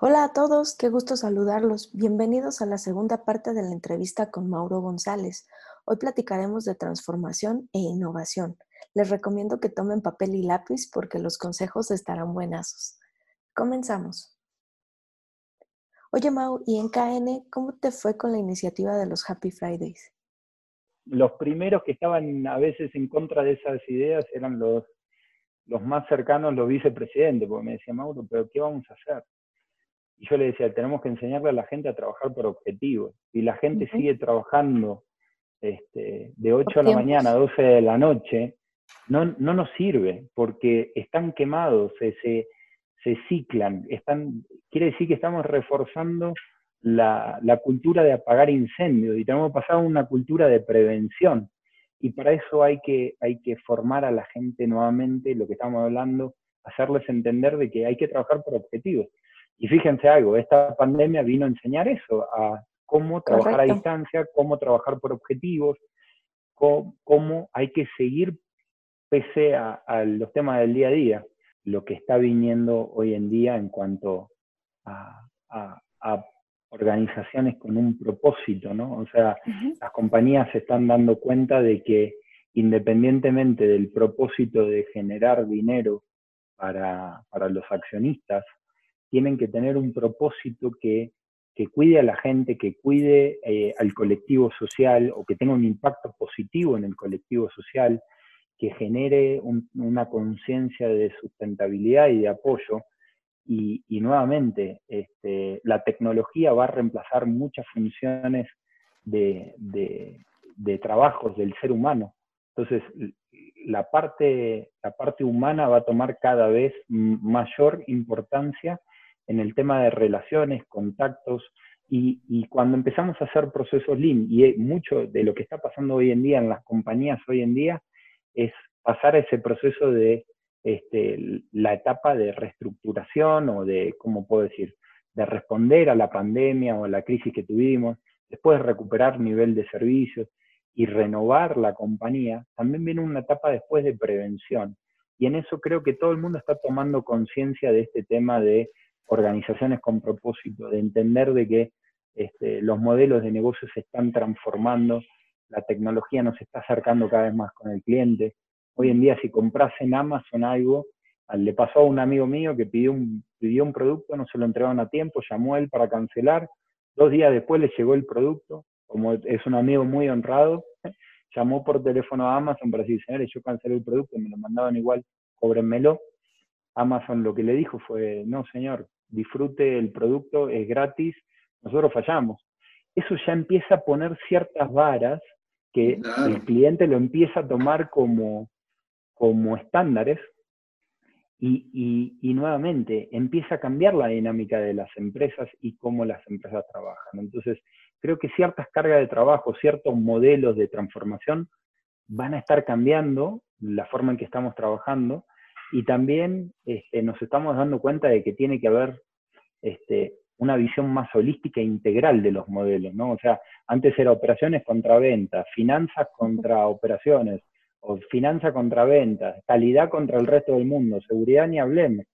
Hola a todos, qué gusto saludarlos. Bienvenidos a la segunda parte de la entrevista con Mauro González. Hoy platicaremos de transformación e innovación. Les recomiendo que tomen papel y lápiz porque los consejos estarán buenazos. Comenzamos. Oye Mau, ¿y en KN cómo te fue con la iniciativa de los Happy Fridays? Los primeros que estaban a veces en contra de esas ideas eran los, los más cercanos, los vicepresidentes, porque me decía Mauro, pero ¿qué vamos a hacer? Y yo le decía, tenemos que enseñarle a la gente a trabajar por objetivos. Y la gente sigue trabajando este, de 8 de la mañana a 12 de la noche, no, no nos sirve, porque están quemados, se, se, se ciclan. Están, quiere decir que estamos reforzando la, la, cultura de apagar incendios y tenemos que pasar a una cultura de prevención. Y para eso hay que, hay que formar a la gente nuevamente, lo que estamos hablando, hacerles entender de que hay que trabajar por objetivos. Y fíjense algo, esta pandemia vino a enseñar eso, a cómo trabajar a distancia, cómo trabajar por objetivos, cómo, hay que seguir pese a, los temas del día a día, lo que está viniendo hoy en día en cuanto a, organizaciones con un propósito, ¿no? O sea, las compañías se están dando cuenta de que independientemente del propósito de generar dinero para, para los accionistas, tienen que tener un propósito que, cuide a la gente, que cuide eh, al colectivo social o que tenga un impacto positivo en el colectivo social, que genere una conciencia de sustentabilidad y de apoyo. Y, nuevamente, este, la tecnología va a reemplazar muchas funciones de, de trabajos del ser humano. Entonces, la parte, la parte humana va a tomar cada vez mayor importancia en el tema de relaciones, contactos, y, cuando empezamos a hacer procesos Lean, y mucho de lo que está pasando hoy en día en las compañías hoy en día, es pasar a ese proceso de este, la etapa de reestructuración o de, ¿cómo puedo decir?, de responder a la pandemia o a la crisis que tuvimos, después de recuperar nivel de servicios y renovar la compañía, también viene una etapa después de prevención. Y en eso creo que todo el mundo está tomando conciencia de este tema de organizaciones con propósito, de entender de que este, los modelos de negocio se están transformando, la tecnología nos está acercando cada vez más con el cliente. Hoy en día si compras en Amazon algo, le pasó a un amigo mío que pidió un, pidió un producto, no se lo entregaron a tiempo, llamó a él para cancelar, dos días después le llegó el producto, como es un amigo muy honrado, llamó por teléfono a Amazon para decir, señores, yo cancelé el producto, me lo mandaban igual, cóbrenmelo. Amazon lo que le dijo fue, no señor, disfrute el producto, es gratis, nosotros fallamos. Eso ya empieza a poner ciertas varas que el cliente lo empieza a tomar como, como estándares y, y, nuevamente empieza a cambiar la dinámica de las empresas y cómo las empresas trabajan. Entonces, creo que ciertas cargas de trabajo, ciertos modelos de transformación van a estar cambiando la forma en que estamos trabajando y también este, nos estamos dando cuenta de que tiene que haber este, una visión más holística e integral de los modelos, ¿no? O sea, antes era operaciones contra ventas, finanzas contra operaciones, o finanza contra ventas, calidad contra el resto del mundo, seguridad ni hablemos.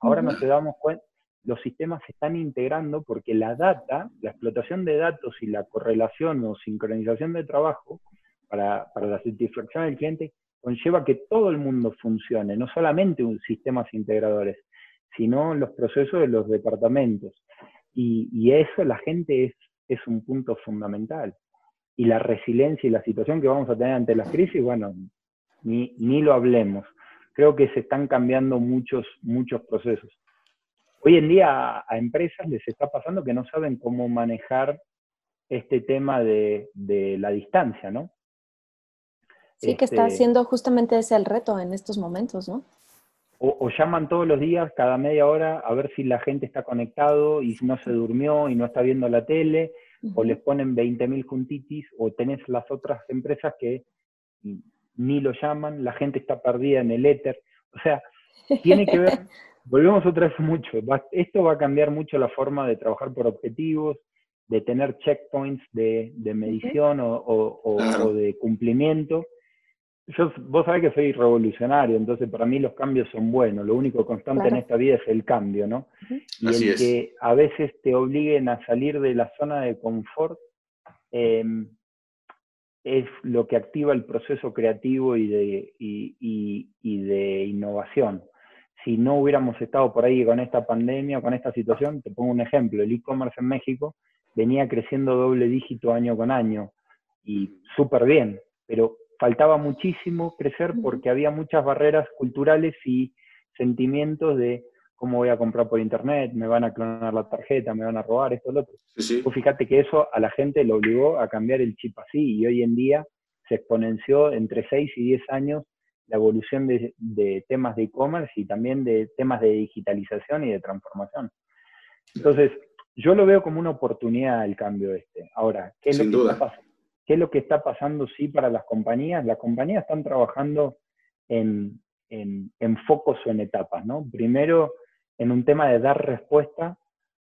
Ahora nos damos cuenta, los sistemas se están integrando porque la data, la explotación de datos y la correlación o sincronización de trabajo para, para la satisfacción del cliente conlleva que todo el mundo funcione, no solamente un, sistemas integradores, sino los procesos de los departamentos. Y, eso la gente es, un punto fundamental. Y la resiliencia y la situación que vamos a tener ante las crisis, bueno, ni, ni lo hablemos. Creo que se están cambiando muchos, muchos procesos. Hoy en día a, empresas les está pasando que no saben cómo manejar este tema de la distancia, ¿no? Sí, que está haciendo este justamente ese el reto en estos momentos, ¿no? O, llaman todos los días, cada media hora, a ver si la gente está conectado y si no se durmió y no está viendo la tele, o les ponen 20.000 juntitis, o tenés las otras empresas que ni lo llaman, la gente está perdida en el éter. O sea, tiene que ver, volvemos otra vez mucho, esto va a cambiar mucho la forma de trabajar por objetivos, de tener checkpoints de, medición o, de cumplimiento. Yo, vos sabés que soy revolucionario, entonces para mí los cambios son buenos. Lo único constante en esta vida es el cambio, ¿no? Y el que a veces te obliguen a salir de la zona de confort em, es lo que activa el proceso creativo y de, y de innovación. Si no hubiéramos estado por ahí con esta pandemia, con esta situación, te pongo un ejemplo, el e-commerce en México venía creciendo doble dígito año con año y súper bien, pero faltaba muchísimo crecer porque había muchas barreras culturales y sentimientos de cómo voy a comprar por internet, me van a clonar la tarjeta, me van a robar, esto, lo otro. fíjate que eso a la gente lo obligó a cambiar el chip así y hoy en día se exponenció entre 6 y 10 años la evolución de, temas de e-commerce y también de temas de digitalización y de transformación. Entonces, yo lo veo como una oportunidad el cambio este. Ahora, ¿qué es, lo que Está ¿qué es lo que está pasando sí para las compañías? Las compañías están trabajando en, en, focos o en etapas, ¿no? Primero, en un tema de dar respuesta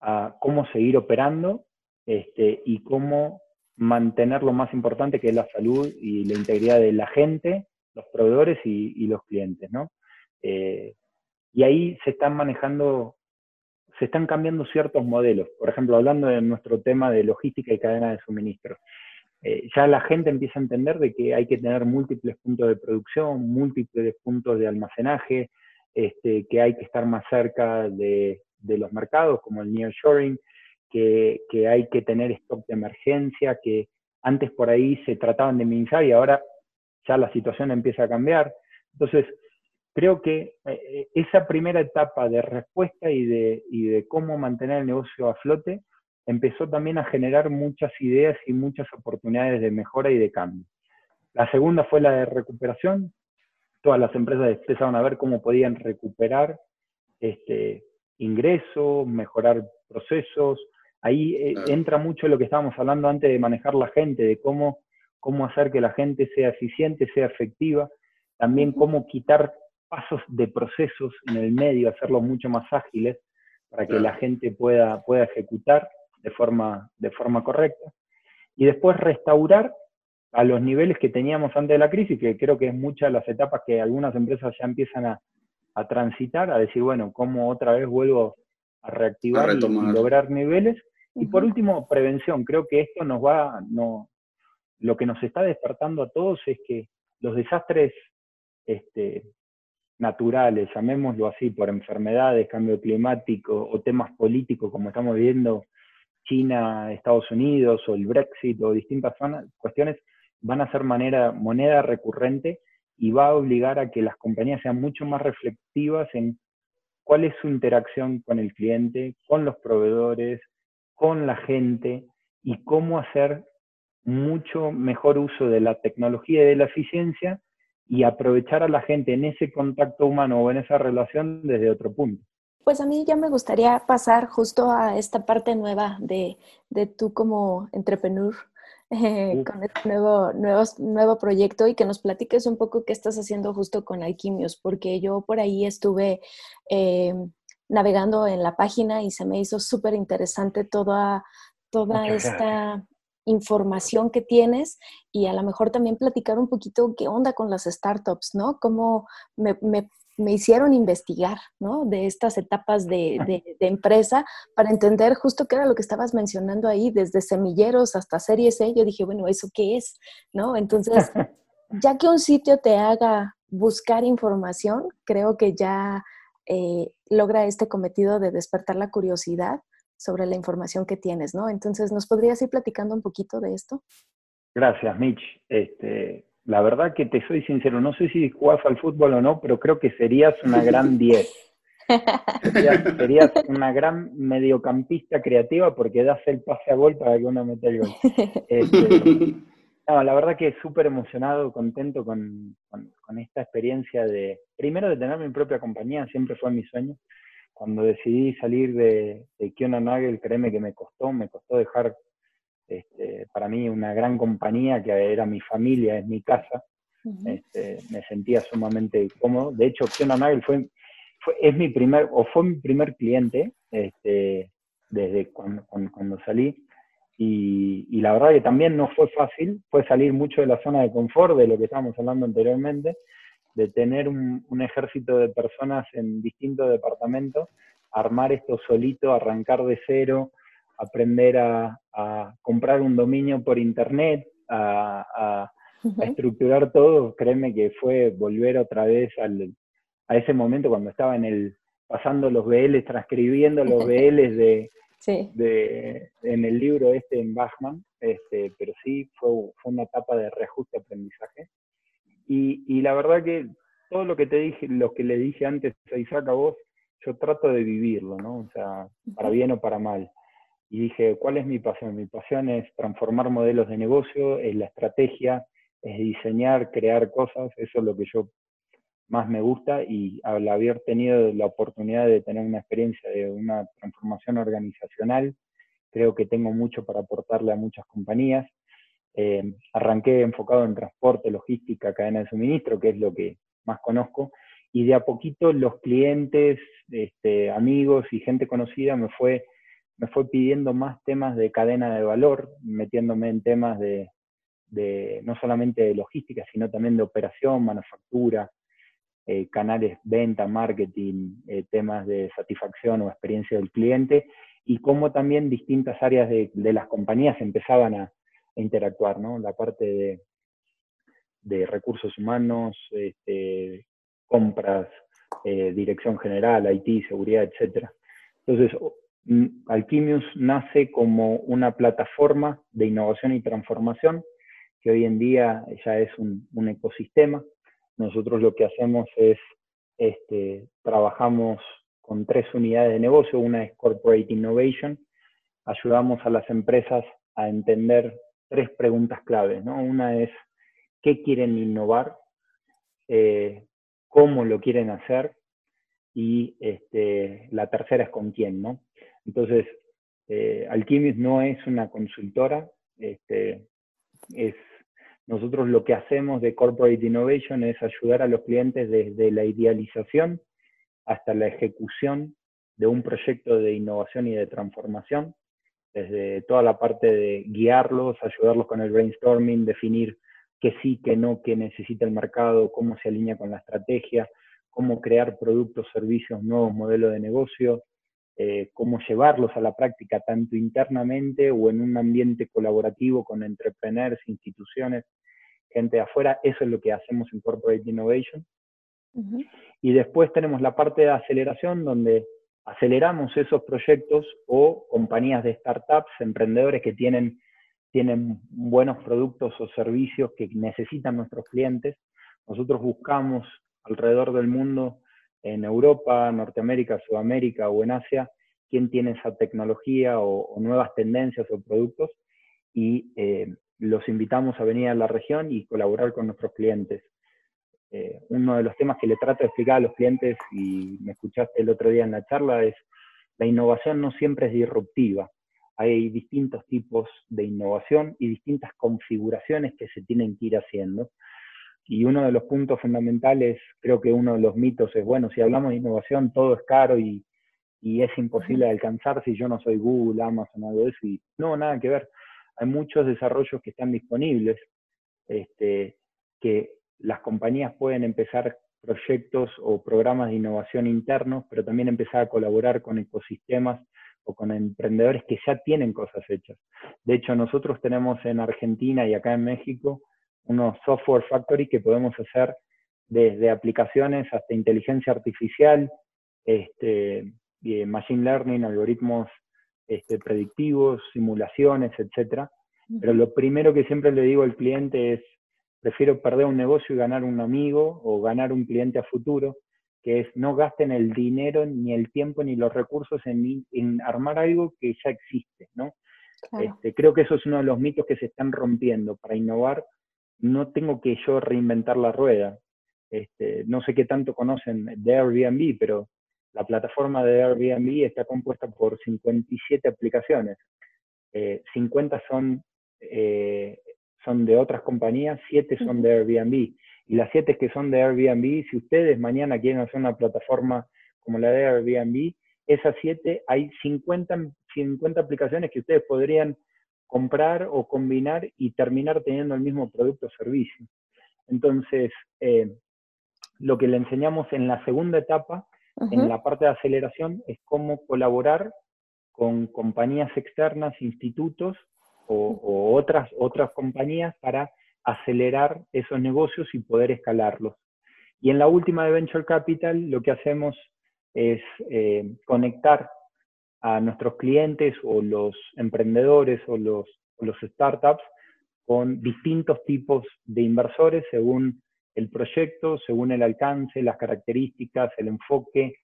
a cómo seguir operando este, y cómo mantener lo más importante que es la salud y la integridad de la gente los proveedores y, los clientes, ¿no? Eh, y ahí se están manejando, se están cambiando ciertos modelos. Por ejemplo, hablando de nuestro tema de logística y cadena de suministro. Eh, ya la gente empieza a entender de que hay que tener múltiples puntos de producción, múltiples puntos de almacenaje, este, que hay que estar más cerca de, los mercados, como el nearshoring, que, que hay que tener stock de emergencia, que antes por ahí se trataban de minimizar y ahora ya la situación empieza a cambiar. Entonces, creo que eh, esa primera etapa de respuesta y de, de cómo mantener el negocio a flote empezó también a generar muchas ideas y muchas oportunidades de mejora y de cambio. La segunda fue la de recuperación. Todas las empresas empezaron a ver cómo podían recuperar este, ingresos, mejorar procesos. Ahí eh, entra mucho lo que estábamos hablando antes de manejar la gente, de cómo cómo hacer que la gente sea eficiente, sea efectiva, también cómo quitar pasos de procesos en el medio, hacerlos mucho más ágiles para que la gente pueda, pueda ejecutar de forma, de forma correcta. Y después restaurar a los niveles que teníamos antes de la crisis, que creo que es muchas de las etapas que algunas empresas ya empiezan a, transitar, a decir, bueno, cómo otra vez vuelvo a reactivar y, lograr niveles. Y por último, prevención. Creo que esto nos va, no, lo que nos está despertando a todos es que los desastres este, naturales, llamémoslo así, por enfermedades, cambio climático o temas políticos, como estamos viendo China, Estados Unidos o el Brexit o distintas cuestiones, van a ser manera, moneda recurrente y va a obligar a que las compañías sean mucho más reflexivas en cuál es su interacción con el cliente, con los proveedores, con la gente y cómo hacer mucho mejor uso de la tecnología y de la eficiencia y aprovechar a la gente en ese contacto humano o en esa relación desde otro punto. Pues a mí ya me gustaría pasar justo a esta parte nueva de, de tú como entrepreneur eh, con este nuevo, nuevo, nuevo proyecto y que nos platiques un poco qué estás haciendo justo con Alquimios, porque yo por ahí estuve eh, navegando en la página y se me hizo súper interesante toda, toda esta información que tienes y a lo mejor también platicar un poquito qué onda con las startups, ¿no? Cómo me, hicieron investigar, ¿no? De estas etapas de, empresa para entender justo qué era lo que estabas mencionando ahí, desde semilleros hasta series C. Yo dije, bueno, ¿eso qué es? ¿No? Entonces, ya que un sitio te haga buscar información, creo que ya eh, logra este cometido de despertar la curiosidad sobre la información que tienes, ¿no? Entonces, ¿nos podrías ir platicando un poquito de esto? Gracias, Mitch. Este, la verdad que te soy sincero, no sé si jugás al fútbol o no, pero creo que serías una gran 10. Serías, una gran mediocampista creativa porque das el pase a gol para que uno meta el gol. Este, no, la verdad que súper emocionado, contento con, con, esta experiencia de, primero de tener mi propia compañía, siempre fue mi sueño cuando decidí salir de, de Kiona Nagel, créeme que me costó, me costó dejar este, para mí una gran compañía que era mi familia, es mi casa. Este, me sentía sumamente cómodo. De hecho, Fiona Nagel fue, fue, es mi primer, o fue mi primer cliente este, desde cuando, cuando, salí. Y, y, la verdad que también no fue fácil, fue salir mucho de la zona de confort, de lo que estábamos hablando anteriormente, de tener un, un ejército de personas en distintos departamentos, armar esto solito, arrancar de cero, aprender a, comprar un dominio por internet, a, estructurar todo, créeme que fue volver otra vez a ese momento cuando estaba en el pasando los BLs, transcribiendo los BLs de, de, en el libro este en Bachman, este, pero sí fue, fue una etapa de reajuste aprendizaje. Y, y, la verdad que todo lo que te dije, lo que le dije antes a Isaac a vos, yo trato de vivirlo, ¿no? O sea, para bien o para mal y dije, ¿cuál es mi pasión? Mi pasión es transformar modelos de negocio, es la estrategia, es diseñar, crear cosas, eso es lo que yo más me gusta y al haber tenido la oportunidad de tener una experiencia de una transformación organizacional, creo que tengo mucho para aportarle a muchas compañías. Eh, arranqué enfocado en transporte, logística, cadena de suministro, que es lo que más conozco, y de a poquito los clientes, este, amigos y gente conocida me fue me fue pidiendo más temas de cadena de valor, metiéndome en temas de, no solamente de logística, sino también de operación, manufactura, eh, canales venta, marketing, eh, temas de satisfacción o experiencia del cliente, y cómo también distintas áreas de, las compañías empezaban a, interactuar, ¿no? La parte de, recursos humanos, este, compras, eh, dirección general, IT, seguridad, etc. Entonces, Alquimius nace como una plataforma de innovación y transformación, que hoy en día ya es un, ecosistema. Nosotros lo que hacemos es, este, trabajamos con tres unidades de negocio. Una es Corporate Innovation. Ayudamos a las empresas a entender tres preguntas claves. ¿no? Una es, ¿qué quieren innovar? Eh, ¿Cómo lo quieren hacer? Y este, la tercera es con quién, ¿no? Entonces, eh, no es una consultora, este, es, nosotros lo que hacemos de Corporate Innovation es ayudar a los clientes desde la idealización hasta la ejecución de un proyecto de innovación y de transformación, desde toda la parte de guiarlos, ayudarlos con el brainstorming, definir qué sí, qué no, qué necesita el mercado, cómo se alinea con la estrategia, cómo crear productos, servicios, nuevos modelos de negocio, eh, cómo llevarlos a la práctica tanto internamente o en un ambiente colaborativo con entrepreneurs, instituciones, gente de afuera. Eso es lo que hacemos en Corporate Innovation. Y después tenemos la parte de aceleración donde aceleramos esos proyectos o compañías de startups, emprendedores que tienen, tienen buenos productos o servicios que necesitan nuestros clientes. Nosotros buscamos alrededor del mundo en Europa, Norteamérica, Sudamérica o en Asia, quién tiene esa tecnología o, nuevas tendencias o productos y eh, los invitamos a venir a la región y colaborar con nuestros clientes. Eh, uno de los temas que le trato de explicar a los clientes, y me escuchaste el otro día en la charla, es la innovación no siempre es disruptiva. Hay distintos tipos de innovación y distintas configuraciones que se tienen que ir haciendo. Y uno de los puntos fundamentales, creo que uno de los mitos es, bueno, si hablamos de innovación, todo es caro y, y es imposible de alcanzar si yo no soy Google, Amazon, algo de eso. Y no, nada que ver. Hay muchos desarrollos que están disponibles, este, que las compañías pueden empezar proyectos o programas de innovación internos, pero también empezar a colaborar con ecosistemas o con emprendedores que ya tienen cosas hechas. De hecho, nosotros tenemos en Argentina y acá en México unos software factory que podemos hacer desde aplicaciones hasta inteligencia artificial, este, machine learning, algoritmos este, predictivos, simulaciones, etc. Pero lo primero que siempre le digo al cliente es, prefiero perder un negocio y ganar un amigo o ganar un cliente a futuro, que es no gasten el dinero, ni el tiempo, ni los recursos en, en armar algo que ya existe, ¿no? Este, creo que eso es uno de los mitos que se están rompiendo. Para innovar no tengo que yo reinventar la rueda. Este, no sé qué tanto conocen de Airbnb, pero la plataforma de Airbnb está compuesta por 57 aplicaciones. 50 son, son de otras compañías, 7 son de Airbnb. Y las 7 que son de Airbnb, si ustedes mañana quieren hacer una plataforma como la de Airbnb, esas 7 hay 50, 50 aplicaciones que ustedes podrían comprar o combinar y terminar teniendo el mismo producto o servicio. Entonces, eh, lo que le enseñamos en la segunda etapa, en la parte de aceleración, es cómo colaborar con compañías externas, institutos o, otras, otras compañías para acelerar esos negocios y poder escalarlos. Y en la última de Venture Capital, lo que hacemos es eh, conectar a nuestros clientes o los emprendedores o los, los startups con distintos tipos de inversores según el proyecto, según el alcance, las características, el enfoque.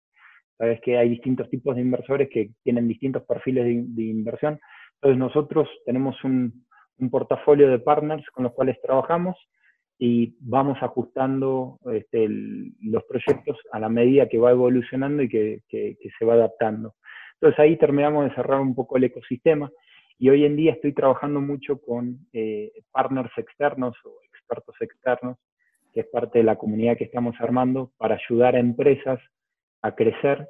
Sabes que hay distintos tipos de inversores que tienen distintos perfiles de, inversión. Entonces nosotros tenemos un, portafolio de partners con los cuales trabajamos y vamos ajustando este, los proyectos a la medida que va evolucionando y que se va adaptando. Entonces ahí terminamos de cerrar un poco el ecosistema y hoy en día estoy trabajando mucho con eh, partners externos o expertos externos, que es parte de la comunidad que estamos armando, para ayudar a empresas a crecer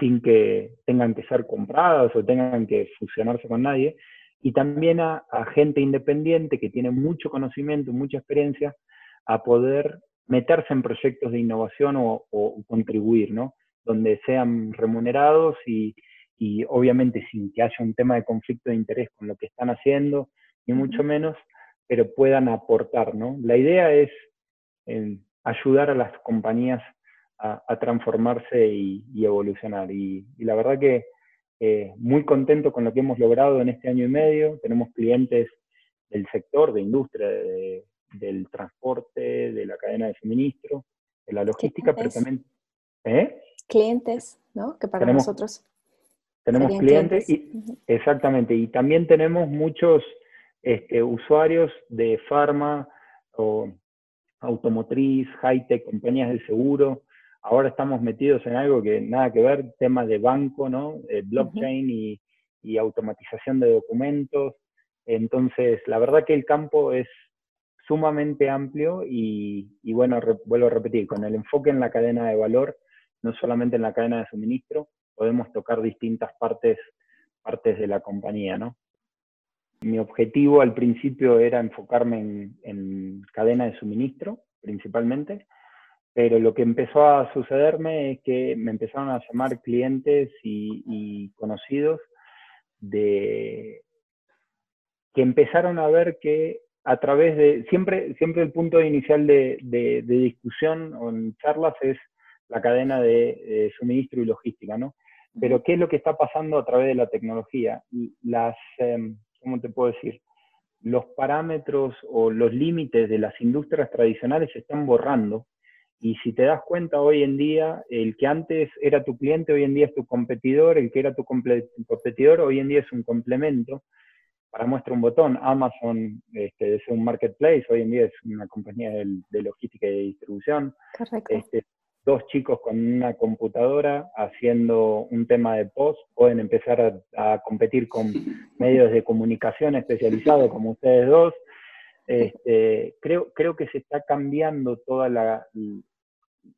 sin que tengan que ser compradas o tengan que fusionarse con nadie, y también a, gente independiente que tiene mucho conocimiento, mucha experiencia, a poder meterse en proyectos de innovación o, o contribuir, ¿no? Donde sean remunerados y, y obviamente sin que haya un tema de conflicto de interés con lo que están haciendo, ni mucho menos, pero puedan aportar, ¿no? La idea es eh, ayudar a las compañías a, transformarse y, evolucionar. Y, la verdad que eh, muy contento con lo que hemos logrado en este año y medio. Tenemos clientes del sector, de industria, del transporte, de la cadena de suministro, de la logística, pero también... ¿eh? Clientes, ¿no? Que para nosotros tenemos clientes, y, exactamente, y también tenemos muchos este, usuarios de farma o automotriz, high-tech, compañías de seguro. Ahora estamos metidos en algo que nada que ver, temas de banco, ¿no? Eh, blockchain y, automatización de documentos. Entonces, la verdad que el campo es sumamente amplio y, y bueno, vuelvo a repetir, con el enfoque en la cadena de valor, no solamente en la cadena de suministro, podemos tocar distintas partes, partes de la compañía, ¿no? Mi objetivo al principio era enfocarme en, cadena de suministro, principalmente, pero lo que empezó a sucederme es que me empezaron a llamar clientes y, conocidos de que empezaron a ver que a través de, siempre, siempre el punto inicial de, de, discusión o en charlas es la cadena de, suministro y logística, ¿no? Pero ¿qué es lo que está pasando a través de la tecnología? Las, em, ¿cómo te puedo decir? Los parámetros o los límites de las industrias tradicionales se están borrando. Y si te das cuenta hoy en día, el que antes era tu cliente, hoy en día es tu competidor, el que era tu competidor, hoy en día es un complemento. Para muestra un botón, Amazon este, es un marketplace, hoy en día es una compañía de, logística y de distribución. Correcto. Este, dos chicos con una computadora haciendo un tema de post pueden empezar a, competir con medios de comunicación especializados como ustedes dos. Este, creo, creo que se está cambiando toda la,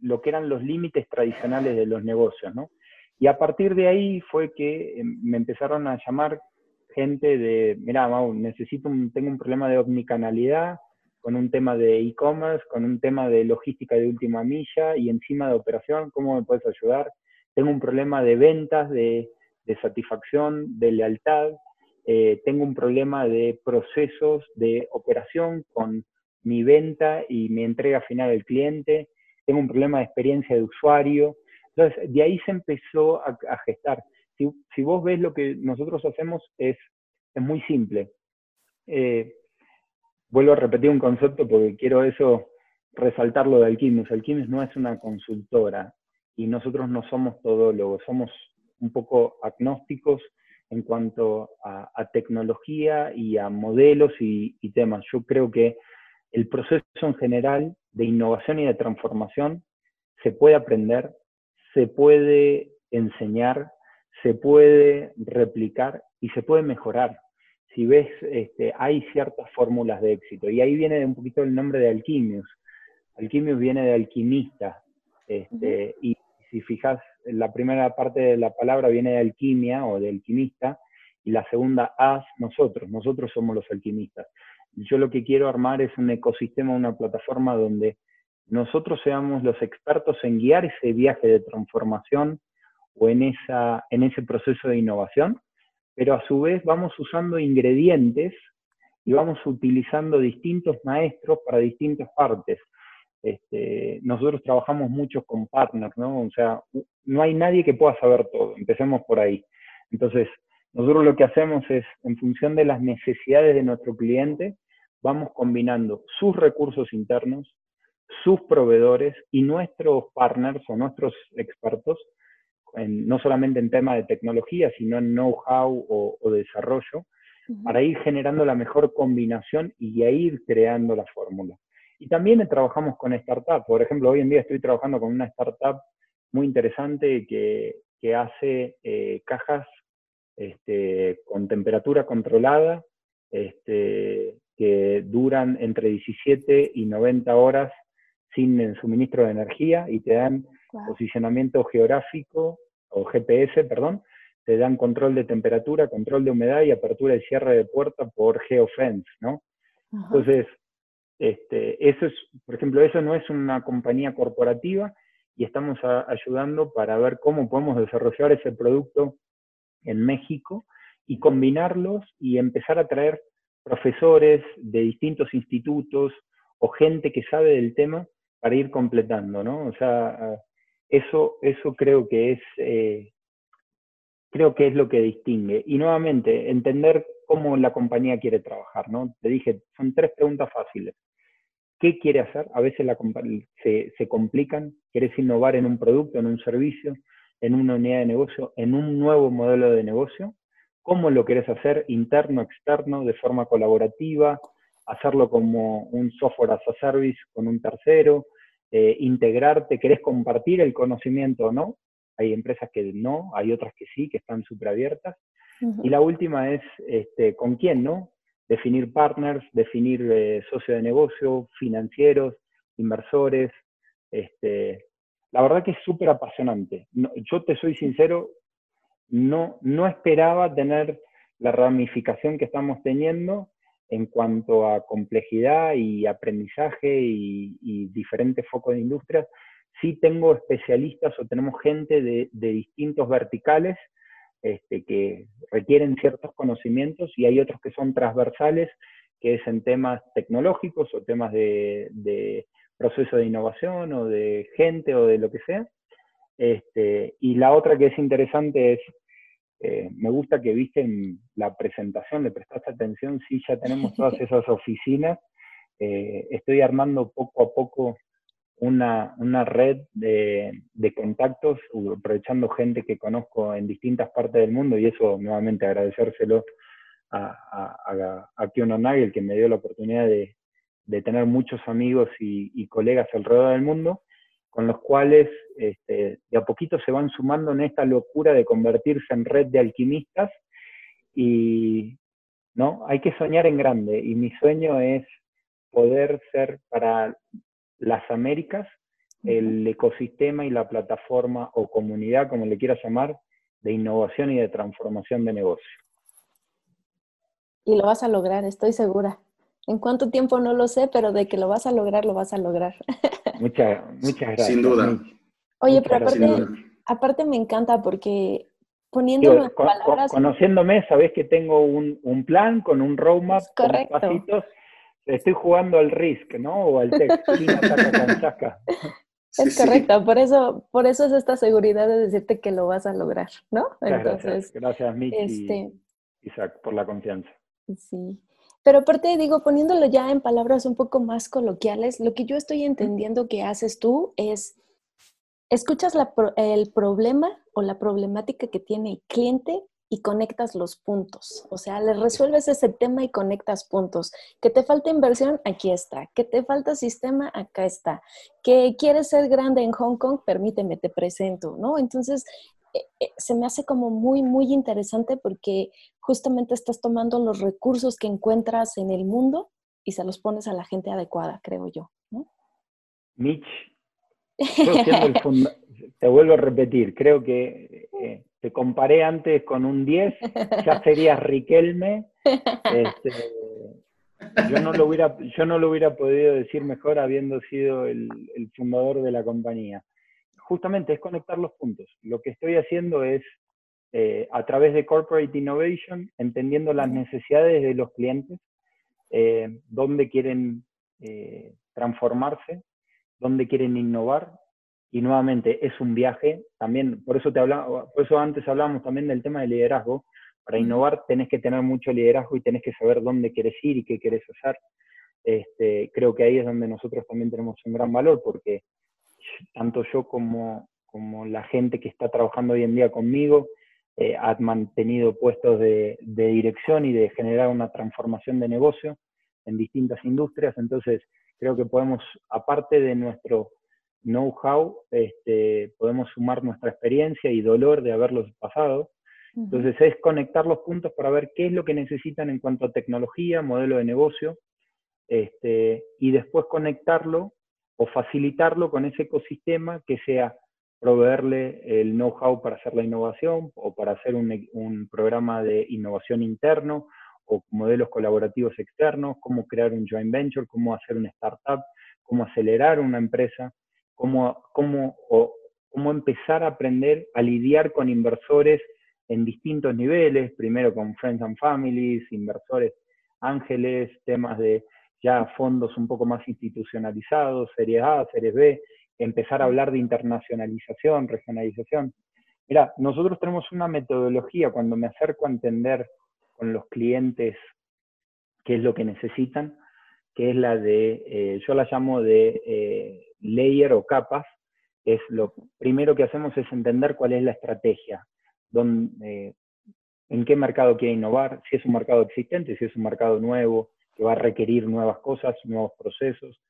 lo que eran los límites tradicionales de los negocios, ¿no? Y a partir de ahí fue que em, me empezaron a llamar gente de, mira, Mau, necesito un, tengo un problema de omnicanalidad, con un tema de e-commerce, con un tema de logística de última milla y encima de operación, ¿cómo me puedes ayudar? Tengo un problema de ventas, de, satisfacción, de lealtad, eh, tengo un problema de procesos de operación con mi venta y mi entrega final al cliente, tengo un problema de experiencia de usuario. Entonces, de ahí se empezó a, gestar. Si, vos ves lo que nosotros hacemos es, es muy simple. Eh, vuelvo a repetir un concepto porque quiero eso, resaltar lo de Alquimis. Alquimis no es una consultora y nosotros no somos todólogos, somos un poco agnósticos en cuanto a, tecnología y a modelos y, temas. Yo creo que el proceso en general de innovación y de transformación se puede aprender, se puede enseñar, se puede replicar y se puede mejorar. Si ves, este, hay ciertas fórmulas de éxito. Y ahí viene un poquito el nombre de Alquimius. Alquimius viene de alquimista. Este, y si fijas, la primera parte de la palabra viene de alquimia o de alquimista, y la segunda, as, nosotros. Nosotros somos los alquimistas. Yo lo que quiero armar es un ecosistema, una plataforma donde nosotros seamos los expertos en guiar ese viaje de transformación o en, esa, en ese proceso de innovación, pero a su vez vamos usando ingredientes y vamos utilizando distintos maestros para distintas partes. Este, nosotros trabajamos mucho con partners, ¿no? O sea, no hay nadie que pueda saber todo, empecemos por ahí. Entonces, nosotros lo que hacemos es, en función de las necesidades de nuestro cliente, vamos combinando sus recursos internos, sus proveedores y nuestros partners o nuestros expertos, no solamente en tema de tecnología, sino en know-how o, desarrollo, para ir generando la mejor combinación y a ir creando la fórmula. Y también trabajamos con startups. Por ejemplo, hoy en día estoy trabajando con una startup muy interesante que, que hace eh, cajas este, con temperatura controlada, este, que duran entre 17 y 90 horas sin el suministro de energía y te dan posicionamiento geográfico o GPS, perdón, te dan control de temperatura, control de humedad y apertura y cierre de puerta por geofence, ¿no? Entonces, este, eso es, por ejemplo, eso no es una compañía corporativa y estamos ayudando para ver cómo podemos desarrollar ese producto en México y combinarlos y empezar a traer profesores de distintos institutos o gente que sabe del tema para ir completando, ¿no? O sea, eso, eso creo que es, eh, creo que es lo que distingue. Y nuevamente, entender cómo la compañía quiere trabajar, ¿no? Te dije, son tres preguntas fáciles. ¿Qué quiere hacer? A veces la se, se complican. ¿Quieres innovar en un producto, en un servicio, en una unidad de negocio, en un nuevo modelo de negocio? ¿Cómo lo quieres hacer? Interno, externo, de forma colaborativa, hacerlo como un software as a service con un tercero, eh, integrarte, querés compartir el conocimiento o no. Hay empresas que no, hay otras que sí, que están súper abiertas. Y la última es este, con quién, ¿no? Definir partners, definir eh, socio de negocio, financieros, inversores. Este, la verdad que es súper apasionante. yo te soy sincero, no, no esperaba tener la ramificación que estamos teniendo en cuanto a complejidad y aprendizaje y, diferentes focos de industria, sí tengo especialistas o tenemos gente de, distintos verticales este, que requieren ciertos conocimientos y hay otros que son transversales, que es en temas tecnológicos o temas de, proceso de innovación o de gente o de lo que sea. Este, y la otra que es interesante es eh, me gusta que viste en la presentación, le prestaste atención, sí, ya tenemos todas esas oficinas. Eh, estoy armando poco a poco una, red de, contactos, aprovechando gente que conozco en distintas partes del mundo, y eso nuevamente agradecérselo a, a, a, Nagel, que me dio la oportunidad de, tener muchos amigos y, y colegas alrededor del mundo con los cuales este, de a poquito se van sumando en esta locura de convertirse en red de alquimistas y no hay que soñar en grande y mi sueño es poder ser para las Américas el ecosistema y la plataforma o comunidad, como le quieras llamar, de innovación y de transformación de negocio. Y lo vas a lograr, estoy segura. En cuánto tiempo no lo sé, pero de que lo vas a lograr, lo vas a lograr. Muchas, muchas gracias. Sin duda. Oye, pero aparte, me encanta porque poniéndolo en palabras... conociéndome, sabes que tengo un, plan con un roadmap, con pasitos. Estoy jugando al Risk, ¿no? O al Tech. Es correcto, por eso, por eso es esta seguridad de decirte que lo vas a lograr, ¿no? Entonces, gracias, gracias Miki este, Isaac, por la confianza. Sí. Pero aparte, digo, poniéndolo ya en palabras un poco más coloquiales, lo que yo estoy entendiendo que haces tú es, escuchas el problema o la problemática que tiene el cliente y conectas los puntos. O sea, le resuelves ese tema y conectas puntos. Que te falta inversión, aquí está. Que te falta sistema, acá está. Que quieres ser grande en Hong Kong, permíteme, te presento, ¿no? Entonces, se me hace como muy, muy interesante porque justamente estás tomando los recursos que encuentras en el mundo y se los pones a la gente adecuada, creo yo. ¿no? Mitch, te vuelvo a repetir, creo que eh, te comparé antes con un 10, ya serías Riquelme. Este, yo, no lo hubiera, yo no lo hubiera podido decir mejor habiendo sido el, fundador de la compañía. Justamente es conectar los puntos. Lo que estoy haciendo es, eh, a través de Corporate Innovation, entendiendo las necesidades de los clientes, eh, dónde quieren transformarse, dónde quieren innovar, y nuevamente es un viaje, también, por eso, te hablaba, por eso antes hablábamos también del tema de liderazgo, para innovar tenés que tener mucho liderazgo y tenés que saber dónde quieres ir y qué quieres hacer. Este, creo que ahí es donde nosotros también tenemos un gran valor, porque tanto yo como, como la gente que está trabajando hoy en día conmigo, eh, han mantenido puestos de, de, dirección y de generar una transformación de negocio en distintas industrias. Entonces, creo que podemos, aparte de nuestro know-how, este, podemos sumar nuestra experiencia y dolor de haberlos pasado. Entonces es conectar los puntos para ver qué es lo que necesitan en cuanto a tecnología, modelo de negocio, este, y después conectarlo o facilitarlo con ese ecosistema que sea proveerle el know-how para hacer la innovación o para hacer un, un, programa de innovación interno o modelos colaborativos externos, cómo crear un joint venture, cómo hacer una startup, cómo acelerar una empresa cómo, cómo, cómo empezar a aprender a lidiar con inversores en distintos niveles, primero con Friends and Families, inversores ángeles, temas de ya fondos un poco más institucionalizados, series A, series B, empezar a hablar de internacionalización, regionalización. Mira, nosotros tenemos una metodología cuando me acerco a entender con los clientes qué es lo que necesitan, que es la de, eh, yo la llamo de eh, layer o capas, es lo primero que hacemos es entender cuál es la estrategia, eh, en qué mercado quiere innovar, si es un mercado existente, si es un mercado nuevo, que va a requerir nuevas cosas, nuevos procesos,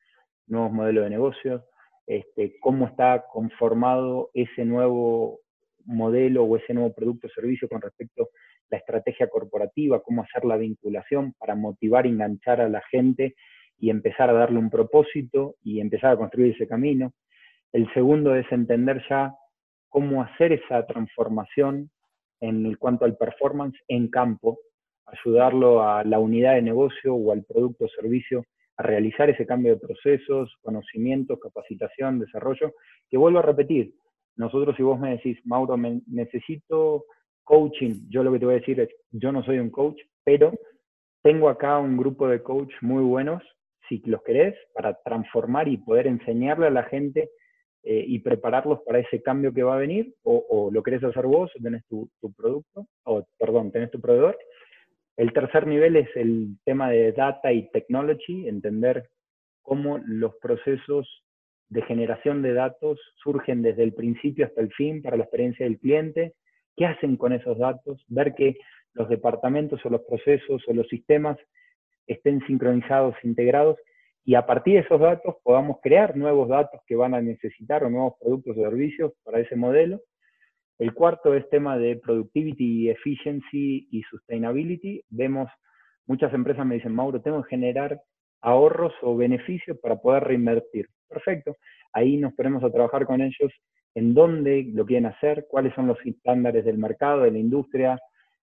nuevos modelos de negocio, este, cómo está conformado ese nuevo modelo o ese nuevo producto o servicio con respecto a la estrategia corporativa, cómo hacer la vinculación para motivar enganchar a la gente y empezar a darle un propósito y empezar a construir ese camino. El segundo es entender ya cómo hacer esa transformación en cuanto al performance en campo, ayudarlo a la unidad de negocio o al producto o servicio a realizar ese cambio de procesos, conocimientos, capacitación, desarrollo, que vuelvo a repetir, nosotros si vos me decís, Mauro, necesito coaching, yo lo que te voy a decir es, yo no soy un coach, pero tengo acá un grupo de coach muy buenos si los querés, para transformar y poder enseñarle a la gente eh, y prepararlos para ese cambio que va a venir, o, lo querés hacer vos, tenés tu, producto, o perdón, tenés tu proveedor. El tercer nivel es el tema de data y technology, entender cómo los procesos de generación de datos surgen desde el principio hasta el fin para la experiencia del cliente, qué hacen con esos datos, ver que los departamentos o los procesos o los sistemas estén sincronizados, integrados, y a partir de esos datos podamos crear nuevos datos que van a necesitar o nuevos productos o servicios para ese modelo. El cuarto es tema de productivity, efficiency y sustainability. Vemos, muchas empresas me dicen, Mauro, tengo que generar ahorros o beneficios para poder reinvertir. Perfecto. Ahí nos ponemos a trabajar con ellos en dónde lo quieren hacer, cuáles son los estándares del mercado, de la industria,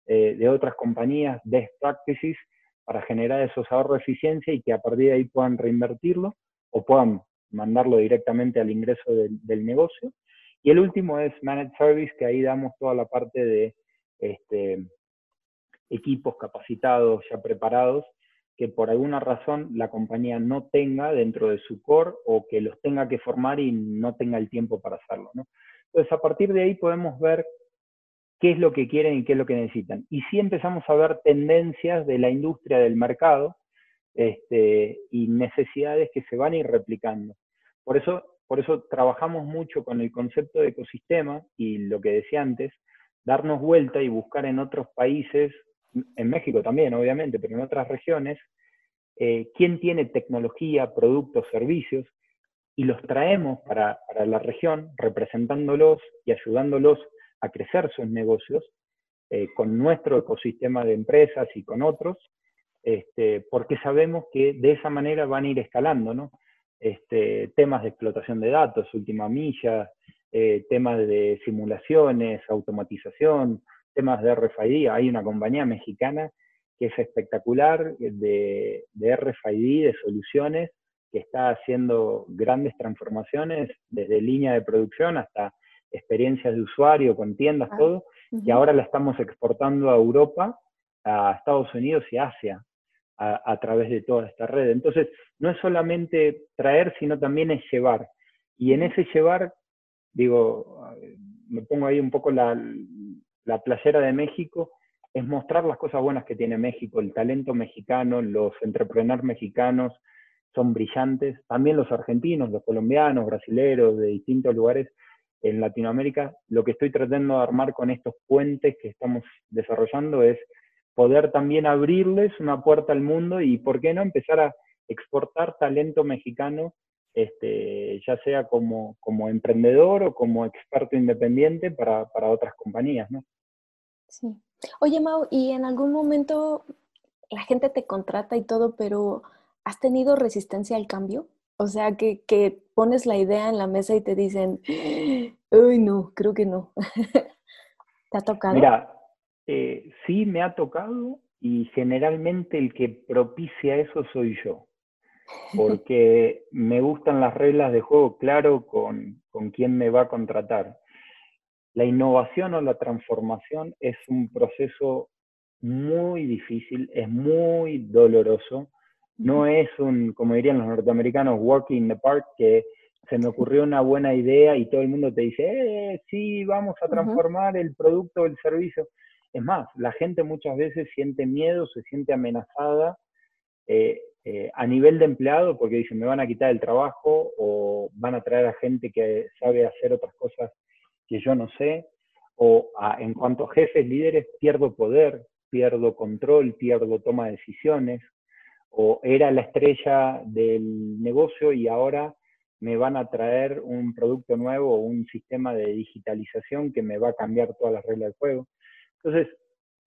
eh, de otras compañías, best practices, para generar esos ahorros de eficiencia y que a partir de ahí puedan reinvertirlo o puedan mandarlo directamente al ingreso del, negocio. Y el último es Managed Service, que ahí damos toda la parte de este, equipos capacitados, ya preparados, que por alguna razón la compañía no tenga dentro de su core o que los tenga que formar y no tenga el tiempo para hacerlo. Entonces, a partir de ahí podemos ver qué es lo que quieren y qué es lo que necesitan. Y sí empezamos a ver tendencias de la industria del mercado este, y necesidades que se van a ir replicando. Por eso, por eso trabajamos mucho con el concepto de ecosistema y lo que decía antes, darnos vuelta y buscar en otros países, en México también, obviamente, pero en otras regiones, eh, quién tiene tecnología, productos, servicios, y los traemos para, para la región, representándolos y ayudándolos a crecer sus negocios eh, con nuestro ecosistema de empresas y con otros, este, porque sabemos que de esa manera van a ir escalando, ¿no? Este, temas de explotación de datos, última milla, eh, temas de simulaciones, automatización, temas de RFID. Hay una compañía mexicana que es espectacular de, de RFID, de soluciones, que está haciendo grandes transformaciones desde línea de producción hasta experiencias de usuario con tiendas, ah, todo, y ahora la estamos exportando a Europa, a Estados Unidos y Asia a, través de toda esta red. Entonces, no es solamente traer, sino también es llevar. Y en ese llevar, digo, me pongo ahí un poco la, la playera de México, es mostrar las cosas buenas que tiene México, el talento mexicano, los entrepreneurs mexicanos son brillantes, también los argentinos, los colombianos, brasileros, de distintos lugares en Latinoamérica. Lo que estoy tratando de armar con estos puentes que estamos desarrollando es poder también abrirles una puerta al mundo y, ¿por qué no?, empezar a exportar talento mexicano, este, ya sea como, como emprendedor o como experto independiente para, para otras compañías, ¿no? Sí. Oye, Mau, ¿y en algún momento la gente te contrata y todo, pero ¿has tenido resistencia al cambio? O sea, que, que pones la idea en la mesa y te dicen, uy, no, creo que no. ¿Te ha tocado? Mira, eh, sí me ha tocado y generalmente el que propicia eso soy yo, porque me gustan las reglas de juego claro con, con quién me va a contratar. La innovación o la transformación es un proceso muy difícil, es muy doloroso, no es un, como dirían los norteamericanos, walking in the park, que se me ocurrió una buena idea y todo el mundo te dice, eh, sí, vamos a transformar el producto o el servicio. Es más, la gente muchas veces siente miedo, se siente amenazada eh, eh, a nivel de empleado porque dicen me van a quitar el trabajo o van a traer a gente que sabe hacer otras cosas que yo no sé. O en cuanto a jefes, líderes, pierdo poder, pierdo control, pierdo toma de decisiones. O era la estrella del negocio y ahora me van a traer un producto nuevo o un sistema de digitalización que me va a cambiar todas las reglas del juego. Entonces,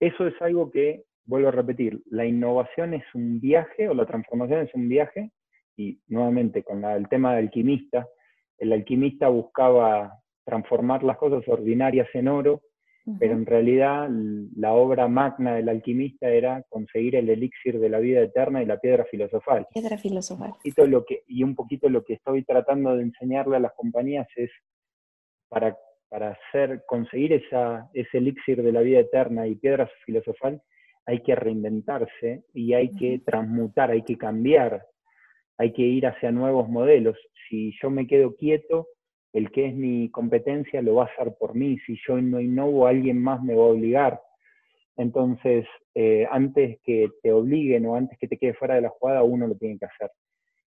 eso es algo que, vuelvo a repetir, la innovación es un viaje o la transformación es un viaje, y nuevamente con el tema del alquimista, el alquimista buscaba transformar las cosas ordinarias en oro, pero en realidad la obra magna del alquimista era conseguir el elixir de la vida eterna y la piedra filosofal. Piedra filosofal. Lo que, y un poquito lo que estoy tratando de enseñarle a las compañías es para para hacer, conseguir esa, ese elixir de la vida eterna y piedra filosofal, hay que reinventarse y hay que transmutar, hay que cambiar, hay que ir hacia nuevos modelos. Si yo me quedo quieto, el que es mi competencia lo va a hacer por mí. Si yo no innovo, alguien más me va a obligar. Entonces, eh, antes que te obliguen o antes que te quede fuera de la jugada, uno lo tiene que hacer.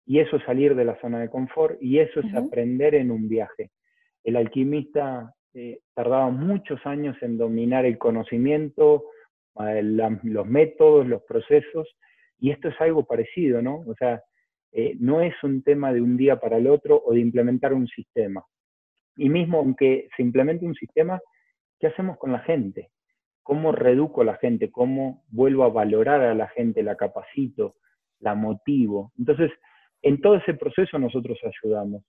Y eso es salir de la zona de confort y eso es aprender en un viaje el alquimista eh, tardaba muchos años en dominar el conocimiento, eh, los métodos, los procesos, y esto es algo parecido, ¿no? O sea, eh, no es un tema de un día para el otro o de implementar un sistema. Y mismo aunque se implemente un sistema, ¿qué hacemos con la gente? ¿Cómo reduco a la gente? ¿Cómo vuelvo a valorar a la gente? ¿La capacito? ¿La motivo? Entonces, en todo ese proceso nosotros ayudamos.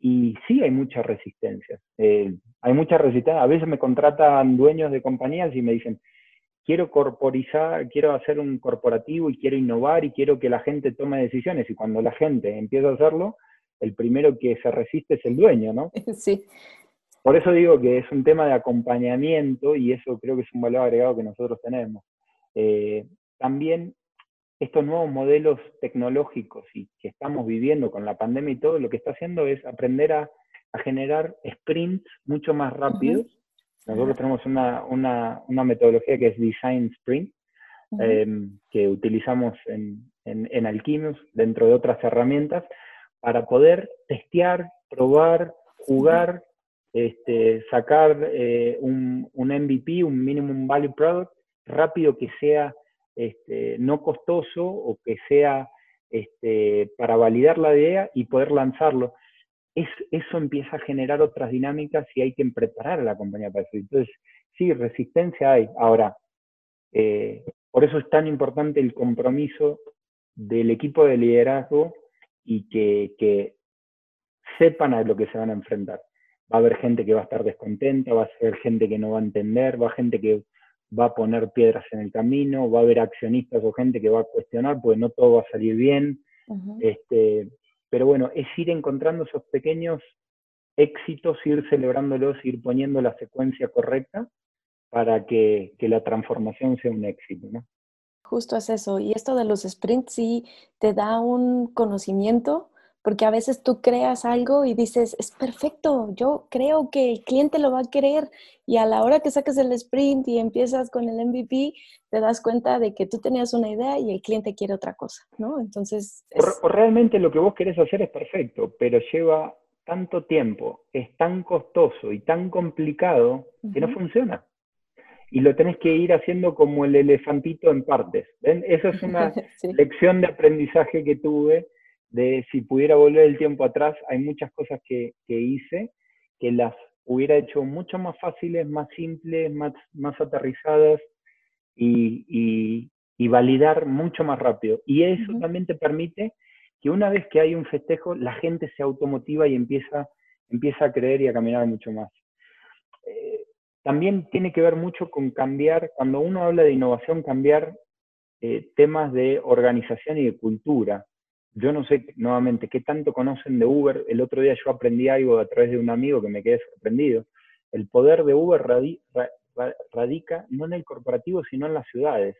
Y sí hay mucha resistencia. Eh, hay mucha resistencia. A veces me contratan dueños de compañías y me dicen, quiero corporizar, quiero hacer un corporativo y quiero innovar y quiero que la gente tome decisiones. Y cuando la gente empieza a hacerlo, el primero que se resiste es el dueño, ¿no? Sí. Por eso digo que es un tema de acompañamiento y eso creo que es un valor agregado que nosotros tenemos. Eh, también estos nuevos modelos tecnológicos y que estamos viviendo con la pandemia y todo, lo que está haciendo es aprender a, generar sprints mucho más rápidos. Nosotros tenemos una, una, una, metodología que es Design Sprint, em, que utilizamos en, en, dentro de otras herramientas, para poder testear, probar, jugar, este, sacar eh, un, un MVP, un Minimum Value Product, rápido que sea este, no costoso o que sea este, para validar la idea y poder lanzarlo. eso empieza a generar otras dinámicas y hay que preparar a la compañía para eso. Entonces, sí, resistencia hay. Ahora, eh, por eso es tan importante el compromiso del equipo de liderazgo y que, que sepan a lo que se van a enfrentar. Va a haber gente que va a estar descontenta, va a haber gente que no va a entender, va a haber gente que va a poner piedras en el camino, va a haber accionistas o gente que va a cuestionar, porque no todo va a salir bien. este, pero bueno, es ir encontrando esos pequeños éxitos, ir celebrándolos, ir poniendo la secuencia correcta para que, que la transformación sea un éxito. ¿no? Justo es eso. Y esto de los sprints sí te da un conocimiento porque a veces tú creas algo y dices, es perfecto, yo creo que el cliente lo va a querer y a la hora que saques el sprint y empiezas con el MVP, te das cuenta de que tú tenías una idea y el cliente quiere otra cosa, ¿no? Entonces... O, realmente lo que vos querés hacer es perfecto, pero lleva tanto tiempo, es tan costoso y tan complicado que no funciona. Y lo tenés que ir haciendo como el elefantito en partes. ¿Ven? Esa es una lección de aprendizaje que tuve de si pudiera volver el tiempo atrás, hay muchas cosas que, hice que las hubiera hecho mucho más fáciles, más simples, más, más aterrizadas y, validar mucho más rápido. Y eso también te permite que una vez que hay un festejo, la gente se automotiva y empieza, empieza a creer y a caminar mucho más. Eh, también tiene que ver mucho con cambiar, cuando uno habla de innovación, cambiar eh, temas de organización y de cultura yo no sé nuevamente qué tanto conocen de Uber. El otro día yo aprendí algo a través de un amigo que me quedé sorprendido. El poder de Uber radica no en el corporativo, sino en las ciudades.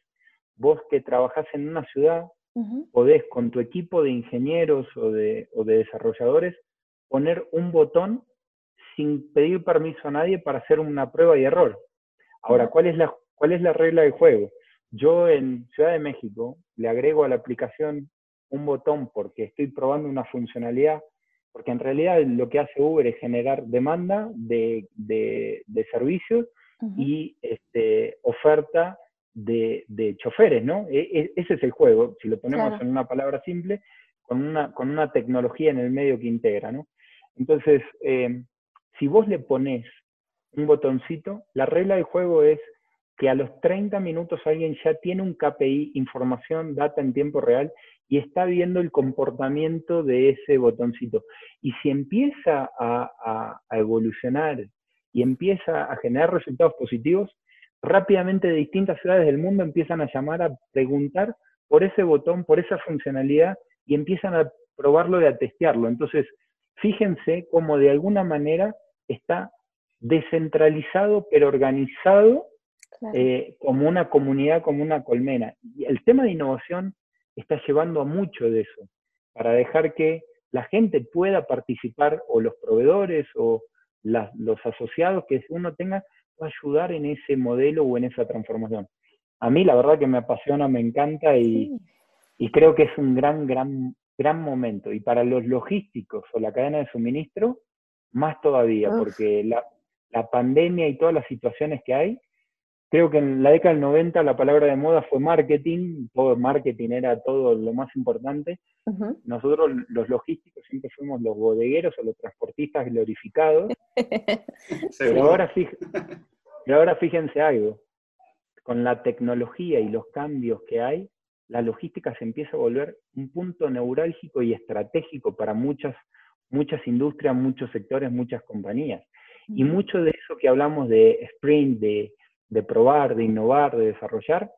Vos que trabajás en una ciudad, podés con tu equipo de ingenieros o de, o de desarrolladores poner un botón sin pedir permiso a nadie para hacer una prueba y error. Ahora, ¿cuál es la, cuál es la regla del juego? Yo en Ciudad de México le agrego a la aplicación un botón porque estoy probando una funcionalidad, porque en realidad lo que hace Uber es generar demanda de, servicios y este, oferta de, choferes, ¿no? E, e, ese es el juego, si lo ponemos en una palabra simple, con una, con una tecnología en el medio que integra, ¿no? Entonces, eh, si vos le pones un botoncito, la regla del juego es que a los 30 minutos alguien ya tiene un KPI, información, data en tiempo real, y está viendo el comportamiento de ese botoncito. Y si empieza a, evolucionar y empieza a generar resultados positivos, rápidamente de distintas ciudades del mundo empiezan a llamar a preguntar por ese botón, por esa funcionalidad y empiezan a probarlo y a testearlo. Entonces, fíjense cómo de alguna manera está descentralizado pero organizado eh, como una comunidad, como una colmena. Y el tema de innovación está llevando a mucho de eso, para dejar que la gente pueda participar, o los proveedores, o los asociados que uno tenga, pueda ayudar en ese modelo o en esa transformación. A mí la verdad que me apasiona, me encanta y, creo que es un gran, gran, gran momento. Y para los logísticos o la cadena de suministro, más todavía, porque la, la pandemia y todas las situaciones que hay Creo que en la década del 90 la palabra de moda fue marketing, todo marketing era todo lo más importante. Nosotros los logísticos siempre fuimos los bodegueros o los transportistas glorificados. pero, ahora pero ahora fíjense algo, con la tecnología y los cambios que hay, la logística se empieza a volver un punto neurálgico y estratégico para muchas, muchas industrias, muchos sectores, muchas compañías. Y mucho de eso que hablamos de sprint, de de probar, de innovar, de desarrollar,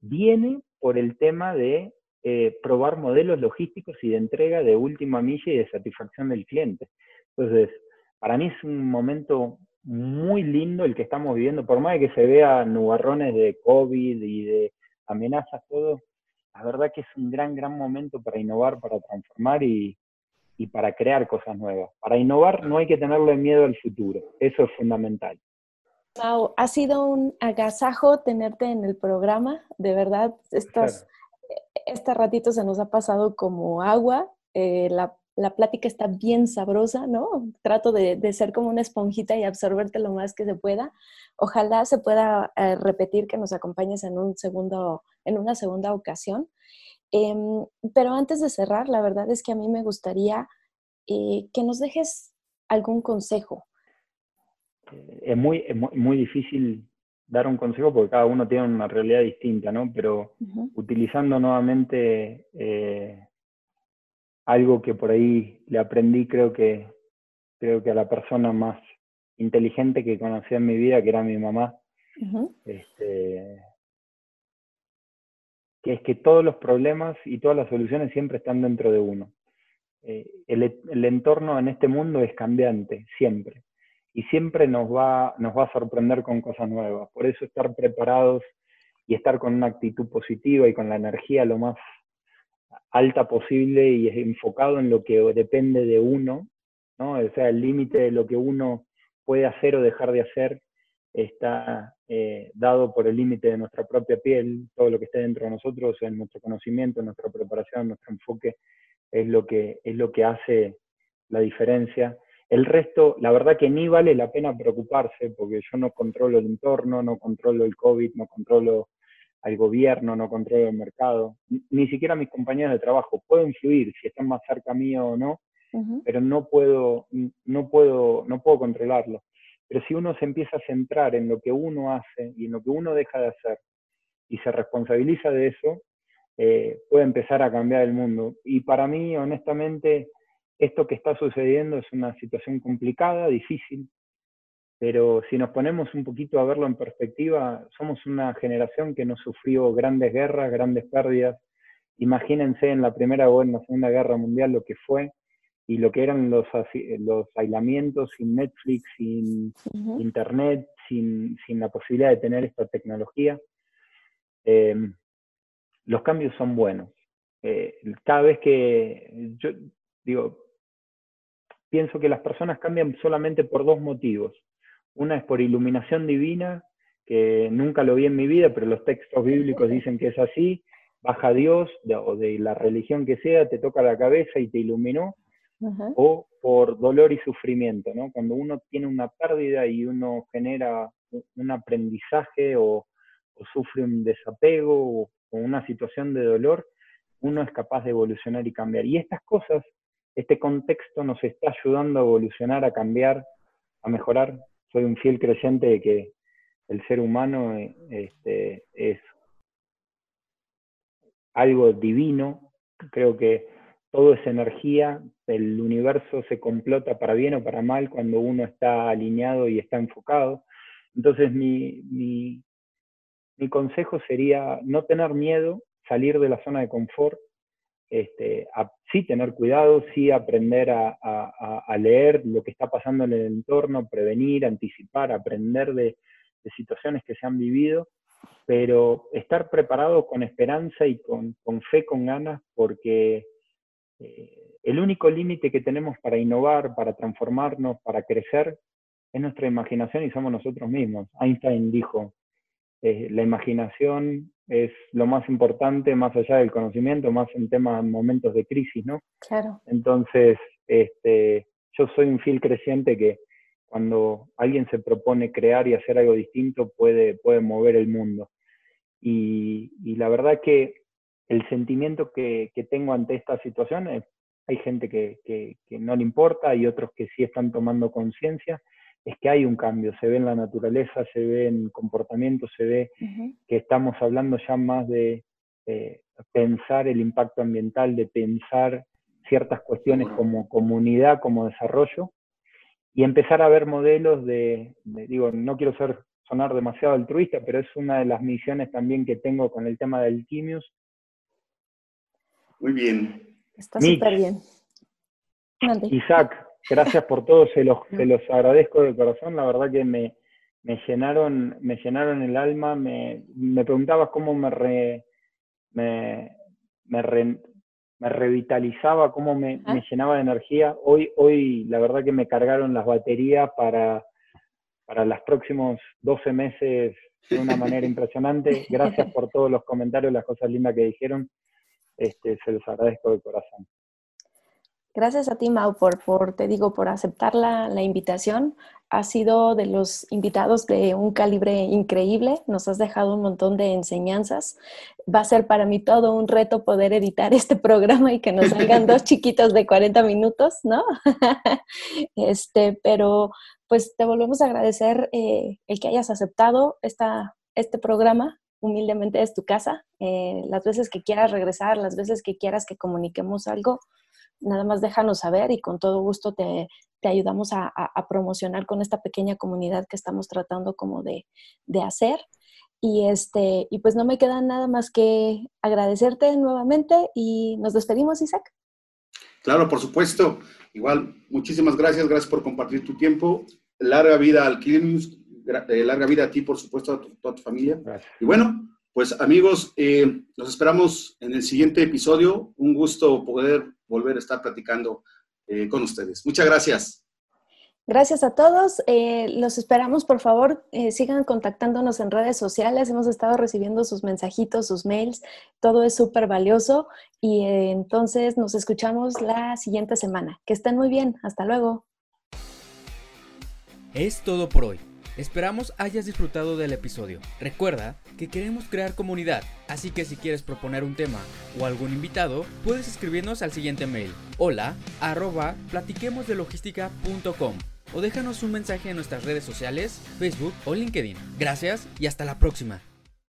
viene por el tema de eh, probar modelos logísticos y de entrega de última milla y de satisfacción del cliente. Entonces, para mí es un momento muy lindo el que estamos viviendo, por más de que se vea nubarrones de COVID y de amenazas, todo, la verdad que es un gran, gran momento para innovar, para transformar y, y para crear cosas nuevas. Para innovar no hay que tenerle miedo al futuro, eso es fundamental. Wow, ha sido un agasajo tenerte en el programa, de verdad, estos, este ratito se nos ha pasado como agua, eh, la, plática está bien sabrosa, ¿no? Trato de, ser como una esponjita y absorberte lo más que se pueda. Ojalá se pueda eh, repetir que nos acompañes en, un segundo, en una segunda ocasión. Em, pero antes de cerrar, la verdad es que a mí me gustaría eh, que nos dejes algún consejo. Eh, es muy, muy, difícil dar un consejo porque cada uno tiene una realidad distinta, ¿no? Pero utilizando nuevamente eh, algo que por ahí le aprendí, creo que, creo que a la persona más inteligente que conocí en mi vida, que era mi mamá, este, que es que todos los problemas y todas las soluciones siempre están dentro de uno. Eh, el, entorno en este mundo es cambiante, siempre. Y siempre nos va, nos va a sorprender con cosas nuevas. Por eso estar preparados y estar con una actitud positiva y con la energía lo más alta posible y enfocado en lo que depende de uno, ¿no? O sea, el límite de lo que uno puede hacer o dejar de hacer está eh, dado por el límite de nuestra propia piel, todo lo que esté dentro de nosotros, en nuestro conocimiento, en nuestra preparación, nuestro enfoque, es lo que, es lo que hace la diferencia. El resto, la verdad que ni vale la pena preocuparse, porque yo no controlo el entorno, no controlo el COVID, no controlo al gobierno, no controlo el mercado, ni siquiera mis compañeros de trabajo. Puedo influir si están más cerca mío o no, pero no puedo, no, puedo, no puedo controlarlo. Pero si uno se empieza a centrar en lo que uno hace y en lo que uno deja de hacer y se responsabiliza de eso, eh, puede empezar a cambiar el mundo. Y para mí, honestamente, esto que está sucediendo es una situación complicada, difícil, pero si nos ponemos un poquito a verlo en perspectiva, somos una generación que no sufrió grandes guerras, grandes pérdidas. Imagínense en la Primera o en la Segunda Guerra Mundial lo que fue y lo que eran los, los aislamientos sin Netflix, sin Internet, sin, sin, la posibilidad de tener esta tecnología. Eh, los cambios son buenos. Eh, cada vez que yo digo, pienso que las personas cambian solamente por dos motivos. Una es por iluminación divina, que nunca lo vi en mi vida, pero los textos bíblicos dicen que es así. Baja Dios, o de la religión que sea, te toca la cabeza y te iluminó. O por dolor y sufrimiento, ¿no? Cuando uno tiene una pérdida y uno genera un aprendizaje o, o sufre un desapego o, una situación de dolor, uno es capaz de evolucionar y cambiar. Y estas cosas, este contexto nos está ayudando a evolucionar, a cambiar, a mejorar. Soy un fiel creyente de que el ser humano eh, este, es algo divino. Creo que todo es energía, el universo se complota para bien o para mal cuando uno está alineado y está enfocado. Entonces mi, mi, mi consejo sería no tener miedo, salir de la zona de confort, este, sí tener cuidado, sí aprender a, leer lo que está pasando en el entorno, prevenir, anticipar, aprender de, situaciones que se han vivido, pero estar preparado con esperanza y con, fe, con ganas, porque eh, el único límite que tenemos para innovar, para transformarnos, para crecer, es nuestra imaginación y somos nosotros mismos. Einstein dijo, eh, la imaginación es lo más importante, más allá del conocimiento, más en temas, momentos de crisis, ¿no? Claro. Entonces, este, yo soy un fiel creciente que cuando alguien se propone crear y hacer algo distinto, puede, puede mover el mundo. Y, la verdad que el sentimiento que, tengo ante esta situación es, hay gente que, que, no le importa, hay otros que sí están tomando conciencia, es que hay un cambio, se ve en la naturaleza, se ve en comportamiento, se ve que estamos hablando ya más de pensar el impacto ambiental, de pensar ciertas cuestiones como comunidad, como desarrollo, y empezar a ver modelos de, digo, no quiero ser sonar demasiado altruista, pero es una de las misiones también que tengo con el tema del Quimius. Muy bien. Está súper bien. Isaac, Gracias por todo, se los, se los agradezco de corazón, la verdad que me, me llenaron, me llenaron el alma, me, me preguntabas cómo me, re, me, me, me, revitalizaba, cómo me, me, llenaba de energía. Hoy, hoy la verdad que me cargaron las baterías para, para los próximos 12 meses de una manera impresionante. Gracias por todos los comentarios, las cosas lindas que dijeron. Este, se los agradezco de corazón. Gracias a ti, Mau, por, por te digo, por aceptar la, la invitación. Has sido de los invitados de un calibre increíble, nos has dejado un montón de enseñanzas. Va a ser para mí todo un reto poder editar este programa y que nos salgan dos chiquitos de 40 minutos, ¿no? este, pero pues te volvemos a agradecer eh, el que hayas aceptado esta, este programa. Humildemente es tu casa. Eh, las veces que quieras regresar, las veces que quieras que comuniquemos algo, nada más déjanos saber y con todo gusto te, ayudamos a, promocionar con esta pequeña comunidad que estamos tratando como de, hacer. Y, este, y pues no me queda nada más que agradecerte nuevamente y nos despedimos, Isaac. Claro, por supuesto. Igual, muchísimas gracias, gracias por compartir tu tiempo. Larga vida al Clinius, eh, larga vida a ti, por supuesto, a, toda tu familia. Y bueno, pues amigos, eh, nos esperamos en el siguiente episodio. Un gusto poder volver a estar platicando eh, con ustedes. Muchas gracias. Gracias a todos. Eh, los esperamos, por favor, sigan contactándonos en redes sociales. Hemos estado recibiendo sus mensajitos, sus mails. Todo es súper valioso. Y entonces nos escuchamos la siguiente semana. Que estén muy bien. Hasta luego. Es todo por hoy. Esperamos hayas disfrutado del episodio. Recuerda que queremos crear comunidad, así que si quieres proponer un tema o algún invitado, puedes escribirnos al siguiente mail: hola arroba platiquemosdelogística.com o déjanos un mensaje en nuestras redes sociales, Facebook o LinkedIn. Gracias y hasta la próxima.